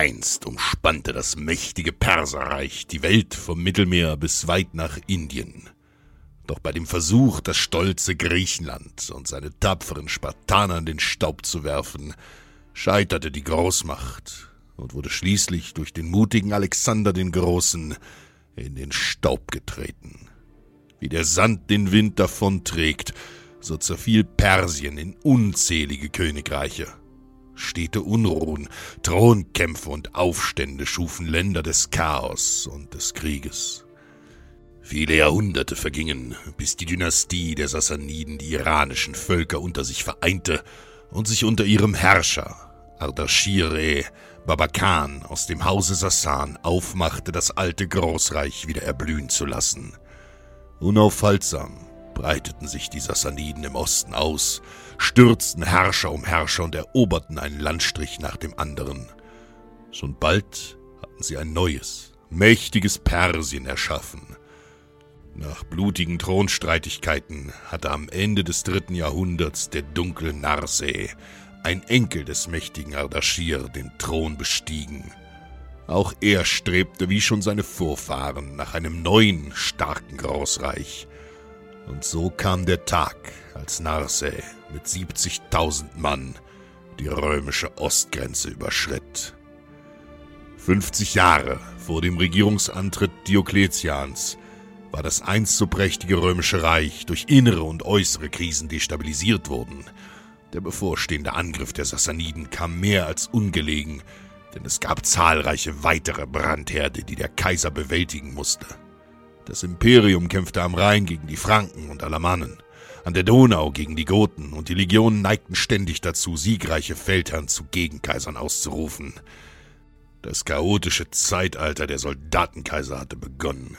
Einst umspannte das mächtige Perserreich die Welt vom Mittelmeer bis weit nach Indien. Doch bei dem Versuch, das stolze Griechenland und seine tapferen Spartaner in den Staub zu werfen, scheiterte die Großmacht und wurde schließlich durch den mutigen Alexander den Großen in den Staub getreten. Wie der Sand den Wind davonträgt, so zerfiel Persien in unzählige Königreiche. Stete Unruhen, Thronkämpfe und Aufstände schufen Länder des Chaos und des Krieges. Viele Jahrhunderte vergingen, bis die Dynastie der Sassaniden die iranischen Völker unter sich vereinte und sich unter ihrem Herrscher, Ardashir-e Babakan aus dem Hause Sassan aufmachte, das alte Großreich wieder erblühen zu lassen. Unaufhaltsam breiteten sich die Sassaniden im Osten aus, stürzten Herrscher um Herrscher und eroberten einen Landstrich nach dem anderen. Schon bald hatten sie ein neues, mächtiges Persien erschaffen. Nach blutigen Thronstreitigkeiten hatte am Ende des dritten Jahrhunderts der dunkle Narseh, ein Enkel des mächtigen Ardashir, den Thron bestiegen. Auch er strebte wie schon seine Vorfahren nach einem neuen, starken Großreich. Und so kam der Tag, als Narseh mit 70.000 Mann die römische Ostgrenze überschritt. 50 Jahre vor dem Regierungsantritt Diokletians war das einst so prächtige römische Reich durch innere und äußere Krisen destabilisiert worden. Der bevorstehende Angriff der Sassaniden kam mehr als ungelegen, denn es gab zahlreiche weitere Brandherde, die der Kaiser bewältigen musste. Das Imperium kämpfte am Rhein gegen die Franken und Alamannen, an der Donau gegen die Goten, und die Legionen neigten ständig dazu, siegreiche Feldherren zu Gegenkaisern auszurufen. Das chaotische Zeitalter der Soldatenkaiser hatte begonnen.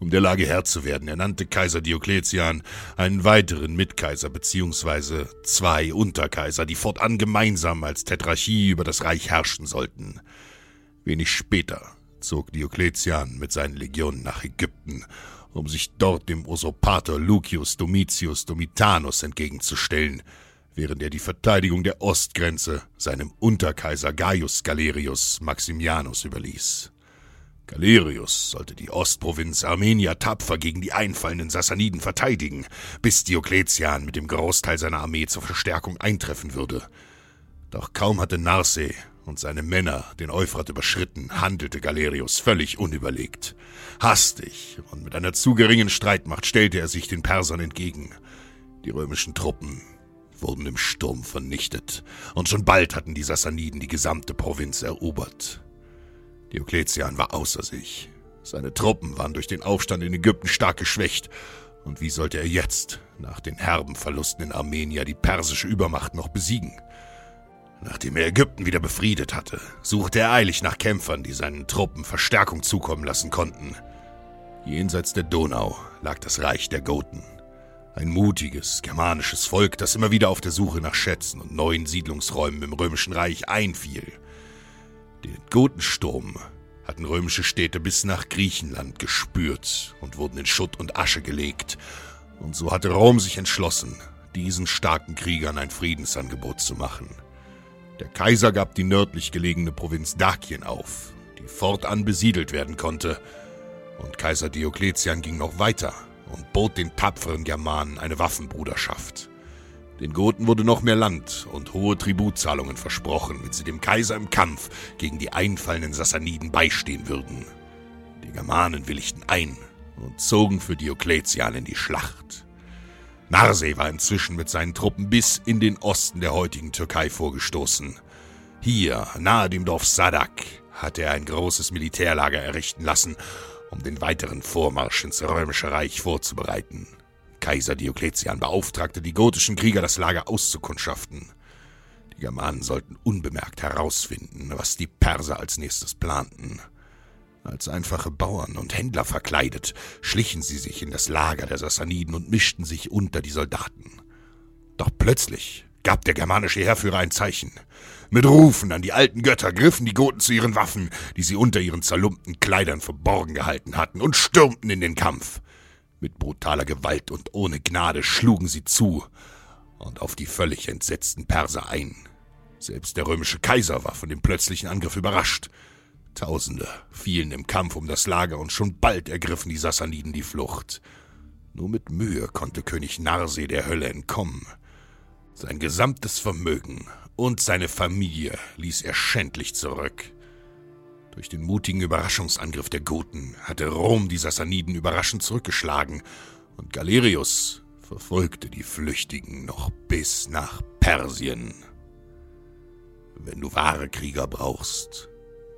Um der Lage Herr zu werden, ernannte Kaiser Diokletian einen weiteren Mitkaiser bzw. zwei Unterkaiser, die fortan gemeinsam als Tetrarchie über das Reich herrschen sollten. Wenig später zog Diokletian mit seinen Legionen nach Ägypten, um sich dort dem Usurpator Lucius Domitius Domitanus entgegenzustellen, während er die Verteidigung der Ostgrenze seinem Unterkaiser Gaius Galerius Maximianus überließ. Galerius sollte die Ostprovinz Armenia tapfer gegen die einfallenden Sassaniden verteidigen, bis Diokletian mit dem Großteil seiner Armee zur Verstärkung eintreffen würde. Doch kaum hatte Narseh und seine Männer den Euphrat überschritten, handelte Galerius völlig unüberlegt. Hastig und mit einer zu geringen Streitmacht stellte er sich den Persern entgegen. Die römischen Truppen wurden im Sturm vernichtet, und schon bald hatten die Sassaniden die gesamte Provinz erobert. Diokletian war außer sich. Seine Truppen waren durch den Aufstand in Ägypten stark geschwächt. Und wie sollte er jetzt, nach den herben Verlusten in Armenia, die persische Übermacht noch besiegen? Nachdem er Ägypten wieder befriedet hatte, suchte er eilig nach Kämpfern, die seinen Truppen Verstärkung zukommen lassen konnten. Jenseits der Donau lag das Reich der Goten. Ein mutiges, germanisches Volk, das immer wieder auf der Suche nach Schätzen und neuen Siedlungsräumen im Römischen Reich einfiel. Den Gotensturm hatten römische Städte bis nach Griechenland gespürt und wurden in Schutt und Asche gelegt. Und so hatte Rom sich entschlossen, diesen starken Kriegern ein Friedensangebot zu machen. Der Kaiser gab die nördlich gelegene Provinz Dakien auf, die fortan besiedelt werden konnte, und Kaiser Diokletian ging noch weiter und bot den tapferen Germanen eine Waffenbruderschaft. Den Goten wurde noch mehr Land und hohe Tributzahlungen versprochen, wenn sie dem Kaiser im Kampf gegen die einfallenden Sassaniden beistehen würden. Die Germanen willigten ein und zogen für Diokletian in die Schlacht. Narseh war inzwischen mit seinen Truppen bis in den Osten der heutigen Türkei vorgestoßen. Hier, nahe dem Dorf Sadak, hatte er ein großes Militärlager errichten lassen, um den weiteren Vormarsch ins Römische Reich vorzubereiten. Kaiser Diokletian beauftragte die gotischen Krieger, das Lager auszukundschaften. Die Germanen sollten unbemerkt herausfinden, was die Perser als nächstes planten. Als einfache Bauern und Händler verkleidet, schlichen sie sich in das Lager der Sassaniden und mischten sich unter die Soldaten. Doch plötzlich gab der germanische Heerführer ein Zeichen. Mit Rufen an die alten Götter griffen die Goten zu ihren Waffen, die sie unter ihren zerlumpten Kleidern verborgen gehalten hatten, und stürmten in den Kampf. Mit brutaler Gewalt und ohne Gnade schlugen sie zu und auf die völlig entsetzten Perser ein. Selbst der römische Kaiser war von dem plötzlichen Angriff überrascht. Tausende fielen im Kampf um das Lager und schon bald ergriffen die Sassaniden die Flucht. Nur mit Mühe konnte König Narseh der Hölle entkommen. Sein gesamtes Vermögen und seine Familie ließ er schändlich zurück. Durch den mutigen Überraschungsangriff der Goten hatte Rom die Sassaniden überraschend zurückgeschlagen und Galerius verfolgte die Flüchtigen noch bis nach Persien. Wenn du wahre Krieger brauchst,